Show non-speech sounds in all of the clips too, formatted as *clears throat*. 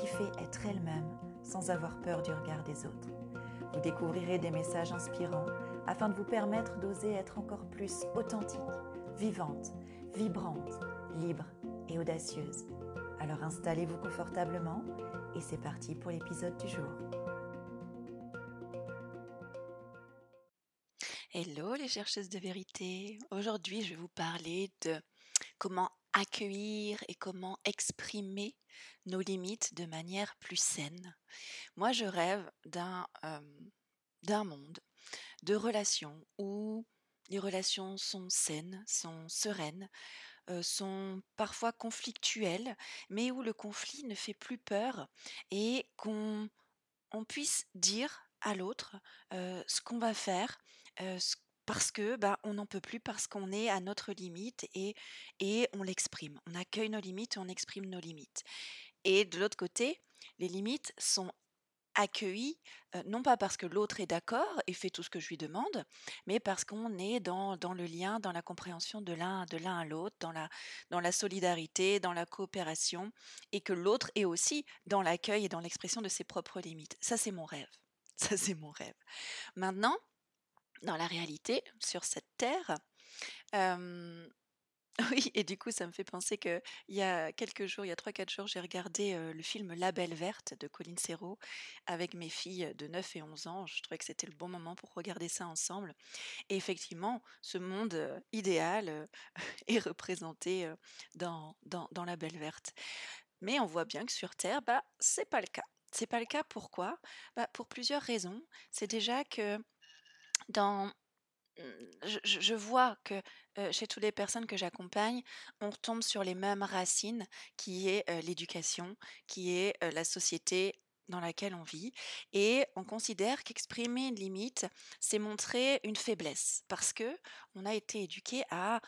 qui fait être elles-mêmes sans avoir peur du regard des autres. Vous découvrirez des messages inspirants afin de vous permettre d'oser être encore plus authentique, vivante, vibrante, libre et audacieuse. Alors installez-vous confortablement et c'est parti pour l'épisode du jour. Hello les chercheuses de vérité. Aujourd'hui, je vais vous parler de comment accueillir et comment exprimer nos limites de manière plus saine. Moi, je rêve d'un monde de relations où les relations sont saines, sont sereines, sont parfois conflictuelles, mais où le conflit ne fait plus peur et qu'on on puisse dire à l'autre ce qu'on va faire, parce que bah, on n'en peut plus, parce qu'on est à notre limite et, et on l'exprime. On accueille nos limites et on exprime nos limites. Et de l'autre côté, les limites sont accueillies, non pas parce que l'autre est d'accord et fait tout ce que je lui demande, mais parce qu'on est dans, dans, le lien, dans la compréhension de l'un de l'un à l'autre, dans la, dans la solidarité, dans la coopération, et que l'autre est aussi dans l'accueil et dans l'expression de ses propres limites. Ça, c'est mon rêve. *laughs* Ça, c'est mon rêve. Maintenant, dans la réalité, sur cette terre. *laughs* oui, et du coup, ça me fait penser que il y a quelques jours, il y a 3-4 jours, j'ai regardé le film La Belle Verte de Colin Serrault avec mes filles de 9 et 11 ans. Je trouvais que c'était le bon moment pour regarder ça ensemble. Et effectivement, ce monde idéal *laughs* est représenté dans, dans, dans, La Belle Verte. Mais on voit bien que sur Terre, bah, c'est pas le cas. C'est pas le cas. Pourquoi? Bah, Pour plusieurs raisons. C'est déjà que mmh, je, vois que chez toutes les personnes que j'accompagne, on tombe sur les mêmes racines, qui est l'éducation, qui est la société dans laquelle on vit, et on considère qu'exprimer une limite, c'est montrer une faiblesse, parce que on a été éduqué à,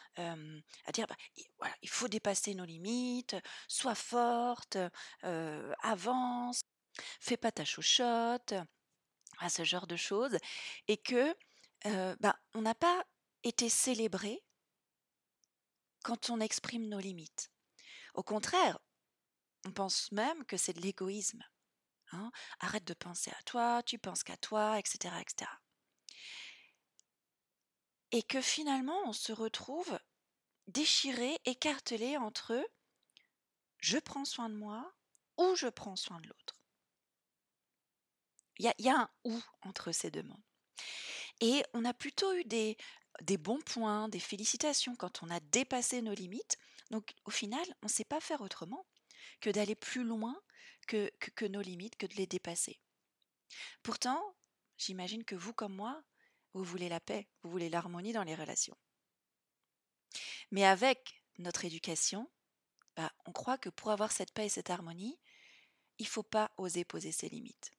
dire, bah, il faut dépasser nos limites, sois forte, avance, fais pas ta chouchotte, à ce genre de choses, et que bah, on n'a pas été célébré quand on exprime nos limites. Au contraire, on pense même que c'est de l'égoïsme. Hein. Arrête de penser à toi, tu penses qu'à toi, etc., etc. Et que finalement, on se retrouve déchiré, écartelé entre je prends soin de moi ou je prends soin de l'autre. Il y, a un ou entre ces deux mondes. Et on a plutôt eu des, bons points, des félicitations quand on a dépassé nos limites. Donc au final, on ne sait pas faire autrement que d'aller plus loin que, que, nos limites, que de les dépasser. Pourtant, j'imagine que vous comme moi, vous voulez la paix, vous voulez l'harmonie dans les relations. Mais avec notre éducation, bah, on croit que pour avoir cette paix et cette harmonie, il ne faut pas oser poser ses limites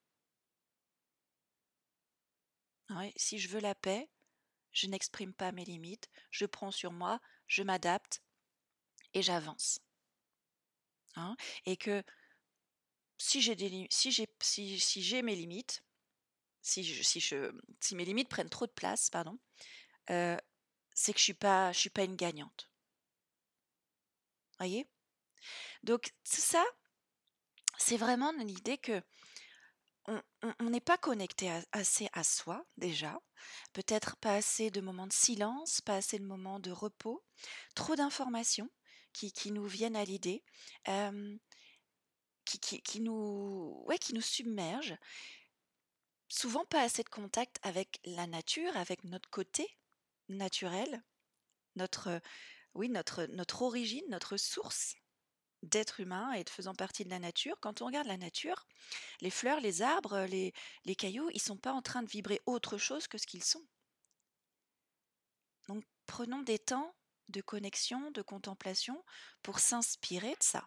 si je veux la paix, je n'exprime pas mes limites, je prends sur moi, je m'adapte et j'avance. Hein, et que si j'ai mes limites, si mes limites prennent trop de place, pardon, euh, c'est que je suis pas suis pas une gagnante. Voyez? Donc ça, c'est vraiment l'idée que on n'est pas connecté assez à soi déjà, peut-être pas assez de moments de silence, pas assez de moments de repos, trop d'informations qui, nous viennent à l'idée, qui, nous, ouais, qui nous submergent, souvent pas assez de contact avec la nature, avec notre côté naturel, notre, oui, notre, notre origine, notre source d'être humain et de faisant partie de la nature, quand on regarde la nature, les fleurs, les arbres, les, les cailloux, ils ne sont pas en train de vibrer autre chose que ce qu'ils sont. Donc prenons des temps de connexion, de contemplation pour s'inspirer de ça.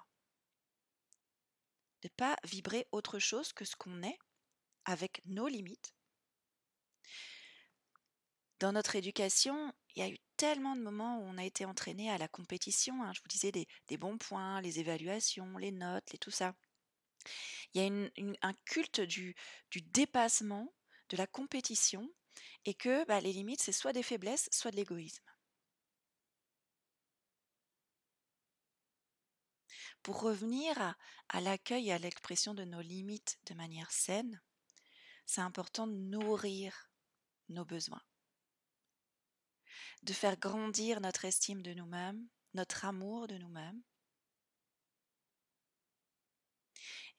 de pas vibrer autre chose que ce qu'on est avec nos limites. Dans notre éducation, il y a eu tellement de moments où on a été entraîné à la compétition. hein. Je vous disais des, bons points, les évaluations, les notes, les tout ça. Il y a un culte du, dépassement, de la compétition, et que bah, les limites, c'est soit des faiblesses, soit de l'égoïsme. Pour revenir à l'accueil et à l'expression de nos limites de manière saine, c'est important de nourrir nos besoins, de faire grandir notre estime de nous-mêmes, notre amour de nous-mêmes.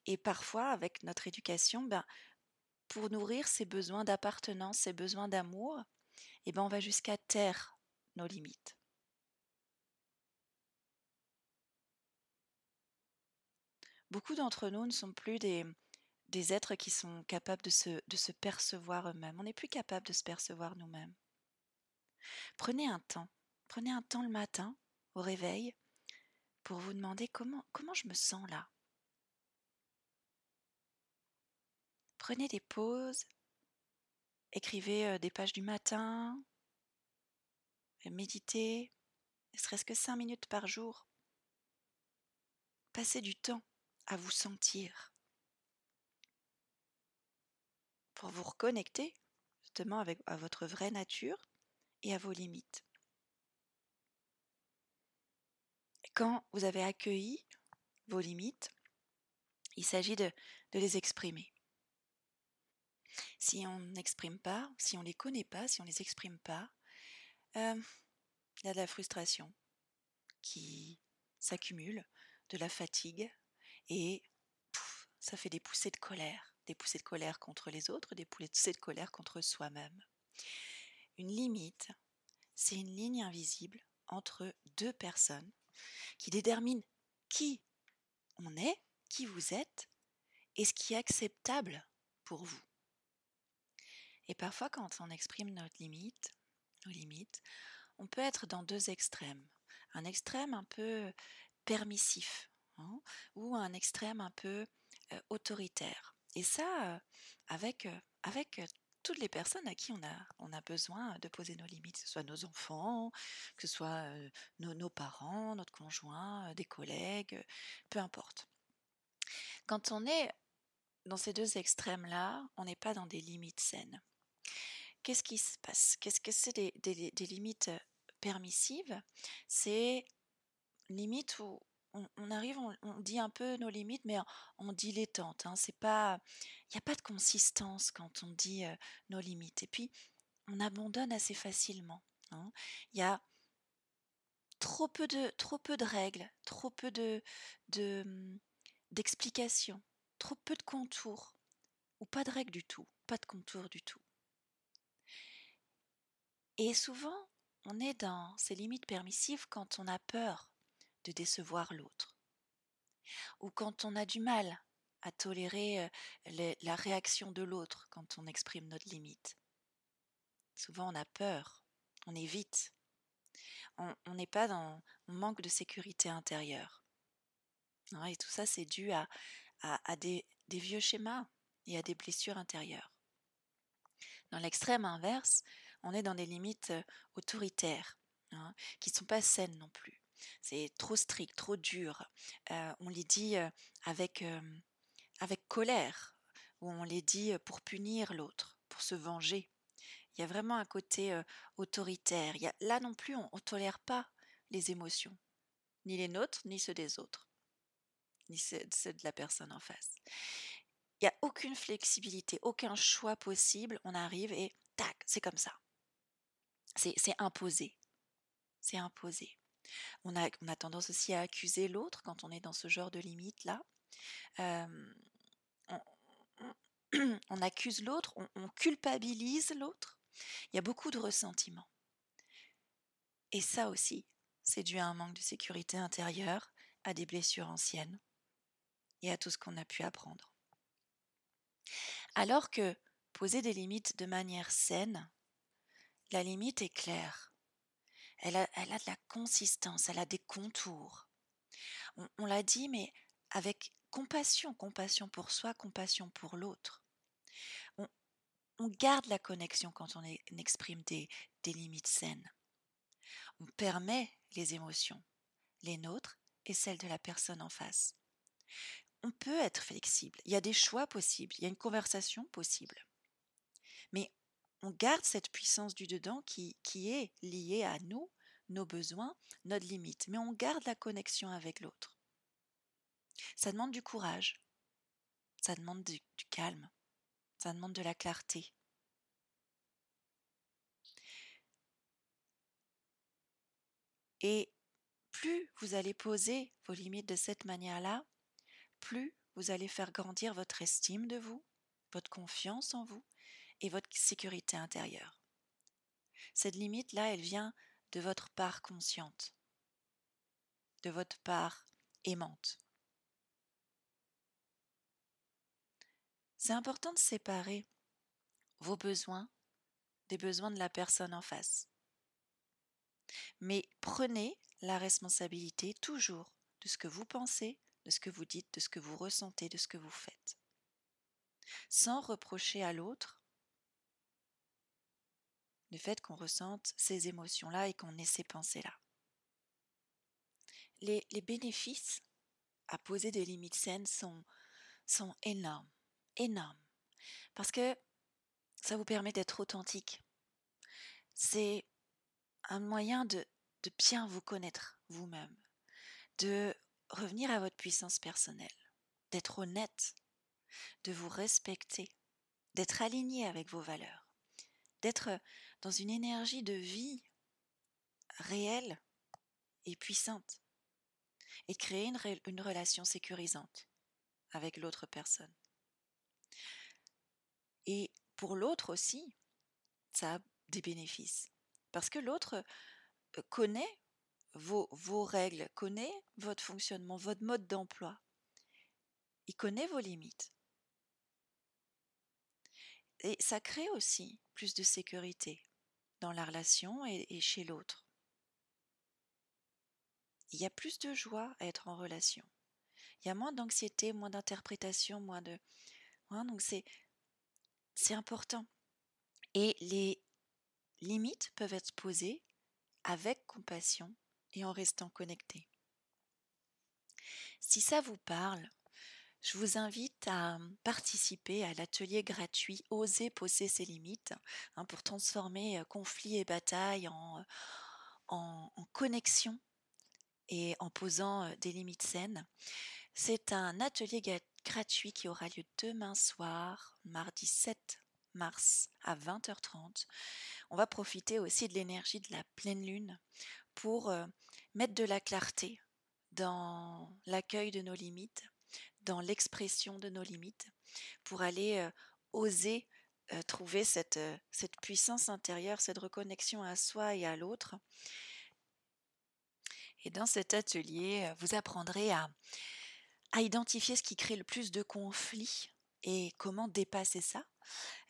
Et parfois, avec notre éducation, ben, pour nourrir ces besoins d'appartenance, ces besoins d'amour, eh ben, on va jusqu'à taire nos limites. Beaucoup d'entre nous ne sont plus des, des êtres qui sont capables de se, de se percevoir eux-mêmes. On n'est plus capable de se percevoir nous-mêmes. Prenez un temps, prenez un temps le matin au réveil pour vous demander comment, je me sens là. Prenez des pauses, écrivez euh, des pages du matin, méditez, ne serait-ce que cinq minutes par jour. Passez du temps à vous sentir. Pour vous reconnecter justement avec à votre vraie nature à vos limites. Quand vous avez accueilli vos limites, il s'agit de, les exprimer. Si on n'exprime pas, si on ne les connaît pas, si on ne les exprime pas, euh, il y a de la frustration qui s'accumule, de la fatigue, et ça fait des poussées de colère, des poussées de colère contre les autres, des poussées de colère contre soi-même. Une limite, c'est une ligne invisible entre deux personnes qui détermine qui on est, qui vous êtes, et ce qui est acceptable pour vous. Et parfois, quand on exprime notre limite, nos limites, on peut être dans deux extrêmes. Un extrême un peu permissif hein, ou un extrême un peu euh, autoritaire. Et ça, euh, avec, euh, avec toutes les personnes à qui on a, on a besoin de poser nos limites, que ce soit nos enfants, que ce soit nos, parents, notre conjoint, des collègues, peu importe. Quand on est dans ces deux extrêmes-là, on n'est pas dans des limites saines. Qu'est-ce qui se passe? Qu'est-ce que c'est des, des, des, limites permissives? C'est limites où on, on arrive, on, on, dit un peu nos limites, mais en, en dilettante. Hein. C'est pas, il n'y a pas de consistance quand on dit euh, nos limites. Et puis, on abandonne assez facilement. Hein. Il y a trop peu de, trop peu de règles, trop peu de, de d'explications, trop peu de contours, ou pas de règles du tout, pas de contours du tout. Et souvent, on est dans ces limites permissives quand on a peur de décevoir l'autre, ou quand on a du mal à tolérer les, la réaction de l'autre quand on exprime notre limite. Souvent, on a peur, on évite, on n'est pas dans, manque de sécurité intérieure. Et tout ça, c'est dû à, des, vieux schémas et à des blessures intérieures. Dans l'extrême inverse, on est dans des limites autoritaires, hein, qui ne sont pas saines non plus. C'est trop strict, trop dur. Euh, on les dit euh, avec, euh, avec colère, ou on les dit pour punir l'autre, pour se venger. Il y a vraiment un côté autoritaire. Là non plus, on ne tolère pas les émotions, ni les nôtres, ni ceux des autres, ni ceux, ceux de la personne en face. Il n'y a aucune flexibilité, aucun choix possible. On arrive et tac, c'est comme ça. C'est imposé. C'est imposé. On a, tendance aussi à accuser l'autre quand on est dans ce genre de limite-là. *clears throat* On, accuse l'autre, on, on, culpabilise l'autre. Il y a beaucoup de ressentiment. Et ça aussi, c'est dû à un manque de sécurité intérieure, à des blessures anciennes et à tout ce qu'on a pu apprendre. Alors que poser des limites de manière saine, la limite est claire. Elle a, de la consistance, elle a des contours. On, l'a dit, mais avec compassion, compassion pour soi, compassion pour l'autre. On, garde la connexion quand on exprime des, des limites saines. On permet les émotions, les nôtres et celles de la personne en face. On peut être flexible, il y a des choix possibles, il y a une conversation possible. Mais on garde cette puissance du dedans qui, est liée à nous, nos besoins, notre limite, mais on garde la connexion avec l'autre. Ça demande du courage, ça demande du, du calme, ça demande de la clarté. Et plus vous allez poser vos limites de cette manière-là, plus vous allez faire grandir votre estime de vous, votre confiance en vous et votre sécurité intérieure. Cette limite-là, elle vient de votre part consciente, de votre part aimante. C'est important de séparer vos besoins des besoins de la personne en face. Mais prenez la responsabilité toujours de ce que vous pensez, de ce que vous dites, de ce que vous ressentez, de ce que vous faites. Sans reprocher à l'autre le fait qu'on ressente ces émotions-là et qu'on ait ces pensées-là. Les, bénéfices à poser des limites saines sont, énormes, énormes, parce que ça vous permet d'être authentique. C'est un moyen de bien vous connaître vous-même, de revenir à votre puissance personnelle, d'être honnête, de vous respecter, d'être aligné avec vos valeurs, d'être dans une énergie de vie réelle et puissante, et créer une, une relation sécurisante avec l'autre personne. Et pour l'autre aussi, ça a des bénéfices. Parce que l'autre connaît vos, vos règles, connaît votre fonctionnement, votre mode d'emploi. Il connaît vos limites. Et ça crée aussi plus de sécurité dans la relation et, chez l'autre. Il y a plus de joie à être en relation. Il y a moins d'anxiété, moins d'interprétation, moins de... Hein, donc c'est, c'est important. Et les limites peuvent être posées avec compassion et en restant connecté. Si ça vous parle, je vous invite à participer à l'atelier gratuit Oser poser ses limites hein, pour transformer conflits et batailles en, en, en, connexion et en posant des limites saines. C'est un atelier gratuit qui aura lieu demain soir, mardi 7 mars à 20h30. On va profiter aussi de l'énergie de la pleine lune pour mettre de la clarté dans l'accueil de nos limites, dans l'expression de nos limites, pour aller oser trouver cette, cette puissance intérieure, cette reconnexion à soi et à l'autre. Et dans cet atelier, vous apprendrez à, à identifier ce qui crée le plus de conflits et comment dépasser ça.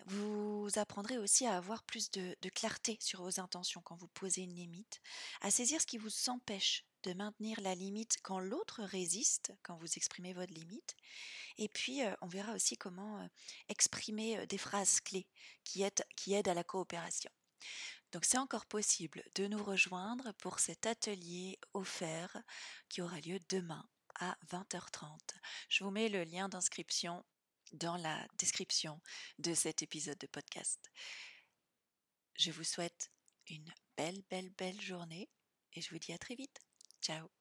Vous apprendrez aussi à avoir plus de, de, clarté sur vos intentions quand vous posez une limite, à saisir ce qui vous empêche de maintenir la limite quand l'autre résiste, quand vous exprimez votre limite. Et puis, euh, on verra aussi comment euh, exprimer euh, des phrases clés qui aident, qui aident à la coopération. Donc c'est encore possible de nous rejoindre pour cet atelier offert qui aura lieu demain à 20h30. Je vous mets le lien d'inscription dans la description de cet épisode de podcast. Je vous souhaite une belle, belle, belle journée et je vous dis à très vite. out.